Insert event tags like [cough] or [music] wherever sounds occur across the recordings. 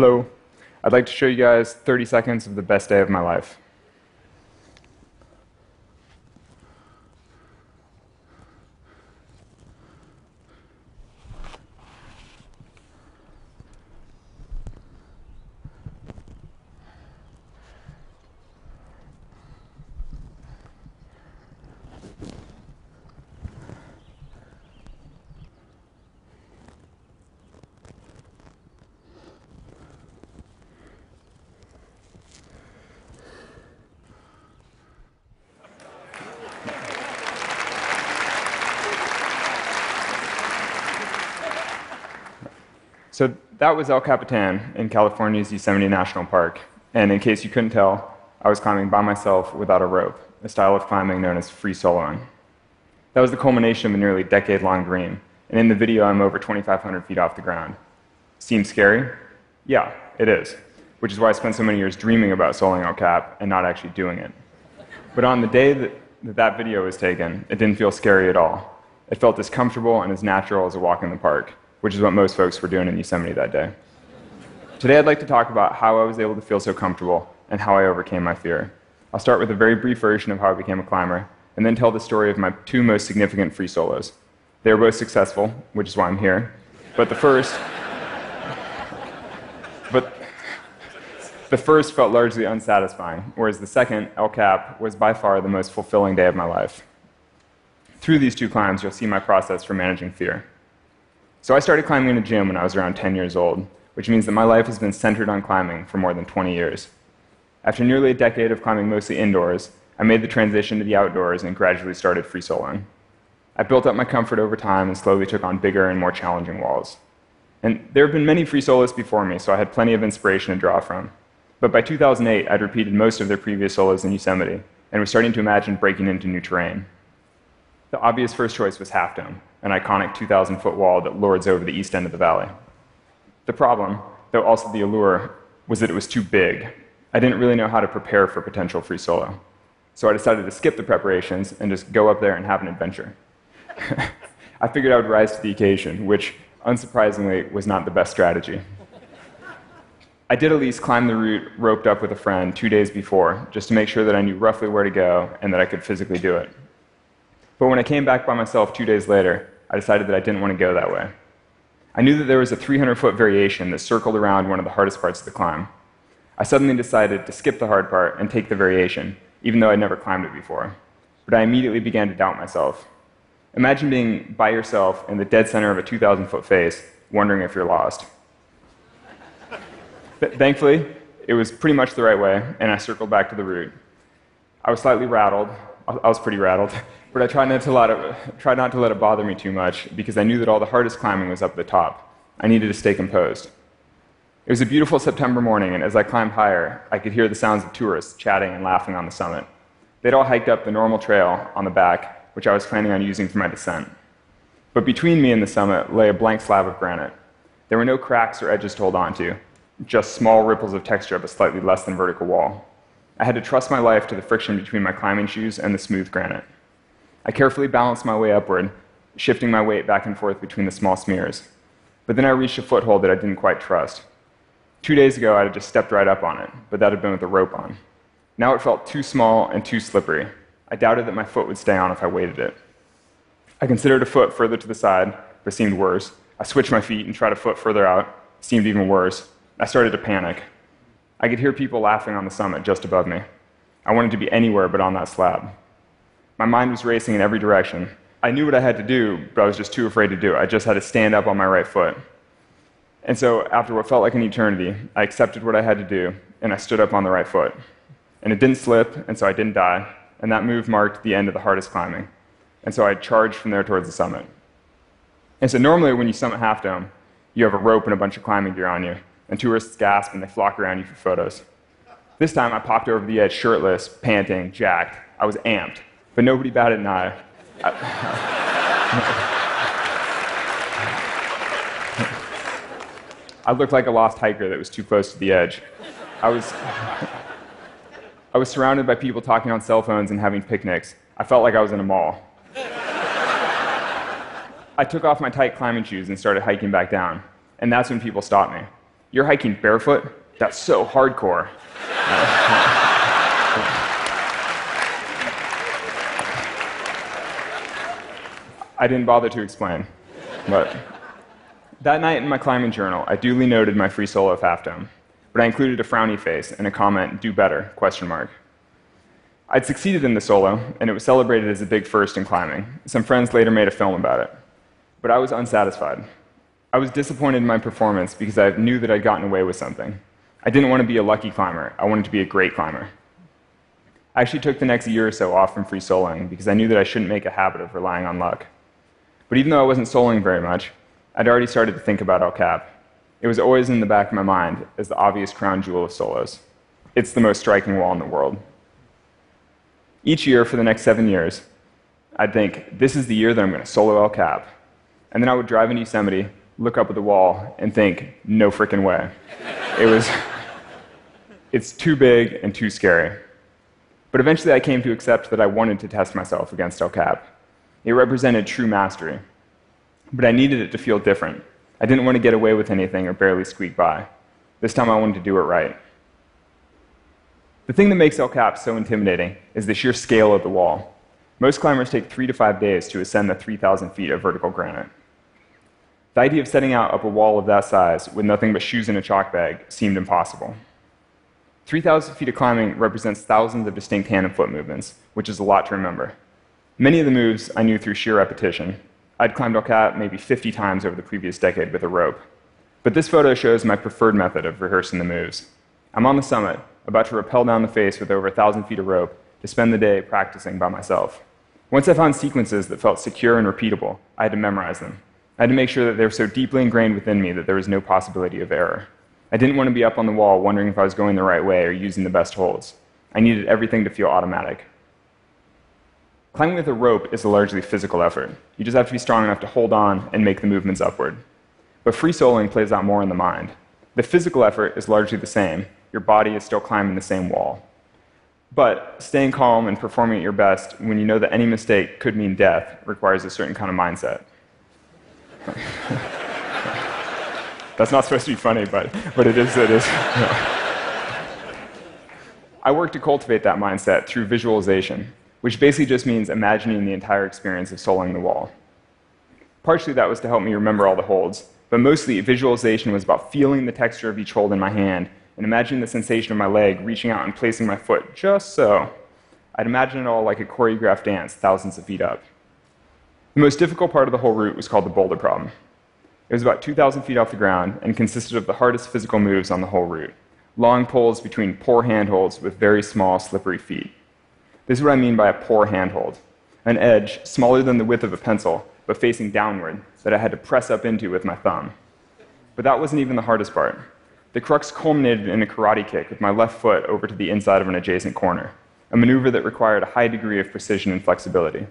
Hello. I'd like to show you guys 30 seconds of the best day of my life. So that was El Capitan in California's Yosemite National Park. And in case you couldn't tell, I was climbing by myself without a rope, a style of climbing known as free soloing. That was the culmination of a nearly decade long dream. And in the video, I'm over 2,500 feet off the ground. Seems scary? Yeah, it is. Which is why I spent so many years dreaming about soloing El Cap and not actually doing it. But on the day that that, that video was taken, it didn't feel scary at all. It felt as comfortable and as natural as a walk in the park which is what most folks were doing in Yosemite that day. Today, I'd like to talk about how I was able to feel so comfortable and how I overcame my fear. I'll start with a very brief version of how I became a climber, and then tell the story of my two most significant free solos. They were both successful, which is why I'm here. But the first, but the first felt largely unsatisfying, whereas the second, El Cap, was by far the most fulfilling day of my life. Through these two climbs, you'll see my process for managing fear. So I started climbing in a gym when I was around 10 years old, which means that my life has been centered on climbing for more than 20 years. After nearly a decade of climbing mostly indoors, I made the transition to the outdoors and gradually started free soloing. I built up my comfort over time and slowly took on bigger and more challenging walls. And there have been many free solos before me, so I had plenty of inspiration to draw from. But by 2008, I'd repeated most of their previous solos in Yosemite and was starting to imagine breaking into new terrain. The obvious first choice was Half Dome, an iconic 2,000 foot wall that lords over the east end of the valley. The problem, though also the allure, was that it was too big. I didn't really know how to prepare for potential free solo. So I decided to skip the preparations and just go up there and have an adventure. [laughs] I figured I would rise to the occasion, which, unsurprisingly, was not the best strategy. I did at least climb the route roped up with a friend two days before, just to make sure that I knew roughly where to go and that I could physically do it. But when I came back by myself two days later, I decided that I didn't want to go that way. I knew that there was a 300 foot variation that circled around one of the hardest parts of the climb. I suddenly decided to skip the hard part and take the variation, even though I'd never climbed it before. But I immediately began to doubt myself. Imagine being by yourself in the dead center of a 2,000 foot face, wondering if you're lost. Thankfully, it was pretty much the right way, and I circled back to the route. I was slightly rattled. I was pretty rattled. But I tried not, to let it, tried not to let it bother me too much because I knew that all the hardest climbing was up the top. I needed to stay composed. It was a beautiful September morning, and as I climbed higher, I could hear the sounds of tourists chatting and laughing on the summit. They'd all hiked up the normal trail on the back, which I was planning on using for my descent. But between me and the summit lay a blank slab of granite. There were no cracks or edges to hold onto, just small ripples of texture of a slightly less than vertical wall. I had to trust my life to the friction between my climbing shoes and the smooth granite. I carefully balanced my way upward, shifting my weight back and forth between the small smears. But then I reached a foothold that I didn't quite trust. Two days ago, I had just stepped right up on it, but that had been with a rope on. Now it felt too small and too slippery. I doubted that my foot would stay on if I weighted it. I considered a foot further to the side, but it seemed worse. I switched my feet and tried a foot further out. Seemed even worse. I started to panic. I could hear people laughing on the summit just above me. I wanted to be anywhere but on that slab. My mind was racing in every direction. I knew what I had to do, but I was just too afraid to do it. I just had to stand up on my right foot. And so, after what felt like an eternity, I accepted what I had to do, and I stood up on the right foot. And it didn't slip, and so I didn't die, and that move marked the end of the hardest climbing. And so I charged from there towards the summit. And so, normally, when you summit Half Dome, you have a rope and a bunch of climbing gear on you, and tourists gasp and they flock around you for photos. This time, I popped over the edge shirtless, panting, jacked. I was amped but nobody batted an eye. I looked like a lost hiker that was too close to the edge. I was, [laughs] I was surrounded by people talking on cell phones and having picnics. I felt like I was in a mall. I took off my tight climbing shoes and started hiking back down, and that's when people stopped me. You're hiking barefoot? That's so hardcore. [laughs] I didn't bother to explain. But that night in my climbing journal, I duly noted my free solo of Half Dome, but I included a frowny face and a comment, do better, question mark. I'd succeeded in the solo, and it was celebrated as a big first in climbing. Some friends later made a film about it. But I was unsatisfied. I was disappointed in my performance because I knew that I'd gotten away with something. I didn't want to be a lucky climber, I wanted to be a great climber. I actually took the next year or so off from free soloing because I knew that I shouldn't make a habit of relying on luck. But even though I wasn't soloing very much, I'd already started to think about El Cap. It was always in the back of my mind as the obvious crown jewel of solos. It's the most striking wall in the world. Each year for the next seven years, I'd think, this is the year that I'm going to solo El Cap. And then I would drive in Yosemite, look up at the wall, and think, no freaking way. it was, [laughs] it's too big and too scary. But eventually I came to accept that I wanted to test myself against El Cap. It represented true mastery. But I needed it to feel different. I didn't want to get away with anything or barely squeak by. This time I wanted to do it right. The thing that makes El Cap so intimidating is the sheer scale of the wall. Most climbers take three to five days to ascend the 3,000 feet of vertical granite. The idea of setting out up a wall of that size with nothing but shoes and a chalk bag seemed impossible. 3,000 feet of climbing represents thousands of distinct hand and foot movements, which is a lot to remember. Many of the moves I knew through sheer repetition. I'd climbed El Cap maybe 50 times over the previous decade with a rope. But this photo shows my preferred method of rehearsing the moves. I'm on the summit, about to rappel down the face with over 1,000 feet of rope to spend the day practicing by myself. Once I found sequences that felt secure and repeatable, I had to memorize them. I had to make sure that they were so deeply ingrained within me that there was no possibility of error. I didn't want to be up on the wall wondering if I was going the right way or using the best holds. I needed everything to feel automatic. Climbing with a rope is a largely physical effort. You just have to be strong enough to hold on and make the movements upward. But free soloing plays out more in the mind. The physical effort is largely the same, your body is still climbing the same wall. But staying calm and performing at your best when you know that any mistake could mean death requires a certain kind of mindset. [laughs] That's not supposed to be funny, but, but it is, it is. [laughs] I work to cultivate that mindset through visualization, which basically just means imagining the entire experience of soloing the wall. Partially that was to help me remember all the holds, but mostly visualization was about feeling the texture of each hold in my hand and imagining the sensation of my leg reaching out and placing my foot just so. I'd imagine it all like a choreographed dance thousands of feet up. The most difficult part of the whole route was called the boulder problem. It was about 2,000 feet off the ground and consisted of the hardest physical moves on the whole route long poles between poor handholds with very small, slippery feet. This is what I mean by a poor handhold an edge smaller than the width of a pencil, but facing downward, that I had to press up into with my thumb. But that wasn't even the hardest part. The crux culminated in a karate kick with my left foot over to the inside of an adjacent corner, a maneuver that required a high degree of precision and flexibility.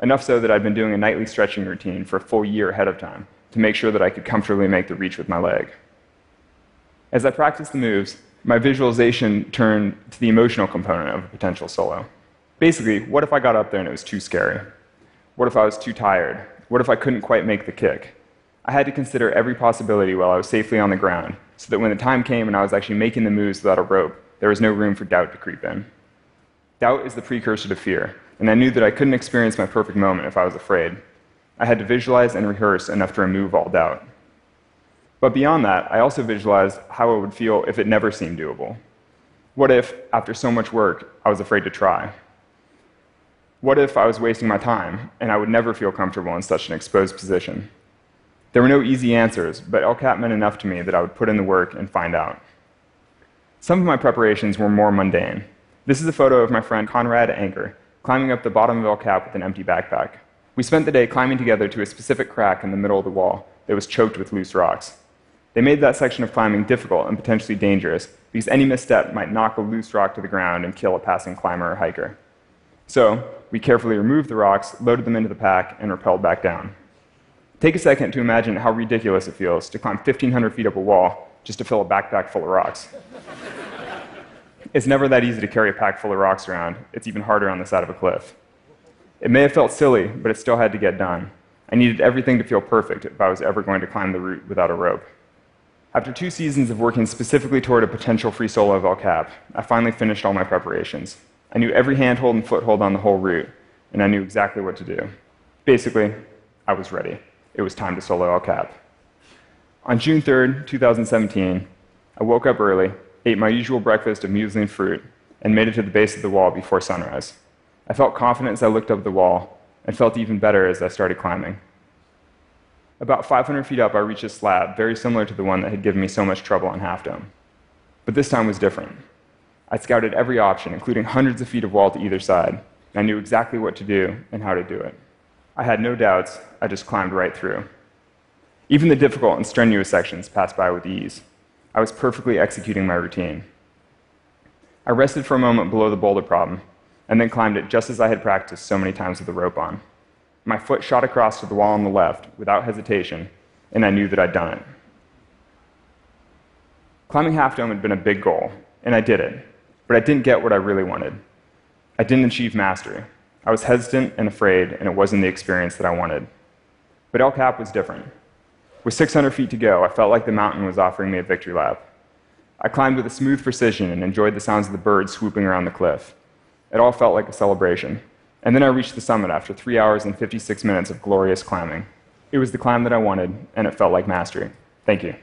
Enough so that I'd been doing a nightly stretching routine for a full year ahead of time to make sure that I could comfortably make the reach with my leg. As I practiced the moves, my visualization turned to the emotional component of a potential solo. Basically, what if I got up there and it was too scary? What if I was too tired? What if I couldn't quite make the kick? I had to consider every possibility while I was safely on the ground, so that when the time came and I was actually making the moves without a rope, there was no room for doubt to creep in. Doubt is the precursor to fear, and I knew that I couldn't experience my perfect moment if I was afraid. I had to visualize and rehearse enough to remove all doubt. But beyond that, I also visualized how it would feel if it never seemed doable. What if, after so much work, I was afraid to try? What if I was wasting my time and I would never feel comfortable in such an exposed position? There were no easy answers, but El Cap meant enough to me that I would put in the work and find out. Some of my preparations were more mundane. This is a photo of my friend Conrad Anker climbing up the bottom of El Cap with an empty backpack. We spent the day climbing together to a specific crack in the middle of the wall that was choked with loose rocks. They made that section of climbing difficult and potentially dangerous because any misstep might knock a loose rock to the ground and kill a passing climber or hiker. So, we carefully removed the rocks, loaded them into the pack, and rappelled back down. Take a second to imagine how ridiculous it feels to climb 1,500 feet up a wall just to fill a backpack full of rocks. it's never that easy to carry a pack full of rocks around, it's even harder on the side of a cliff. It may have felt silly, but it still had to get done. I needed everything to feel perfect if I was ever going to climb the route without a rope. After two seasons of working specifically toward a potential free solo of El Cap, I finally finished all my preparations. I knew every handhold and foothold on the whole route, and I knew exactly what to do. Basically, I was ready. It was time to solo El Cap. On June 3rd, 2017, I woke up early, ate my usual breakfast of muesli and fruit, and made it to the base of the wall before sunrise. I felt confident as I looked up the wall, and felt even better as I started climbing. About 500 feet up, I reached a slab very similar to the one that had given me so much trouble on Half Dome. But this time was different. I scouted every option, including hundreds of feet of wall to either side, and I knew exactly what to do and how to do it. I had no doubts, I just climbed right through. Even the difficult and strenuous sections passed by with ease. I was perfectly executing my routine. I rested for a moment below the boulder problem, and then climbed it just as I had practiced so many times with the rope on. My foot shot across to the wall on the left without hesitation, and I knew that I'd done it. Climbing Half Dome had been a big goal, and I did it, but I didn't get what I really wanted. I didn't achieve mastery. I was hesitant and afraid, and it wasn't the experience that I wanted. But El Cap was different. With 600 feet to go, I felt like the mountain was offering me a victory lap. I climbed with a smooth precision and enjoyed the sounds of the birds swooping around the cliff. It all felt like a celebration. And then I reached the summit after three hours and 56 minutes of glorious climbing. It was the climb that I wanted, and it felt like mastery. Thank you.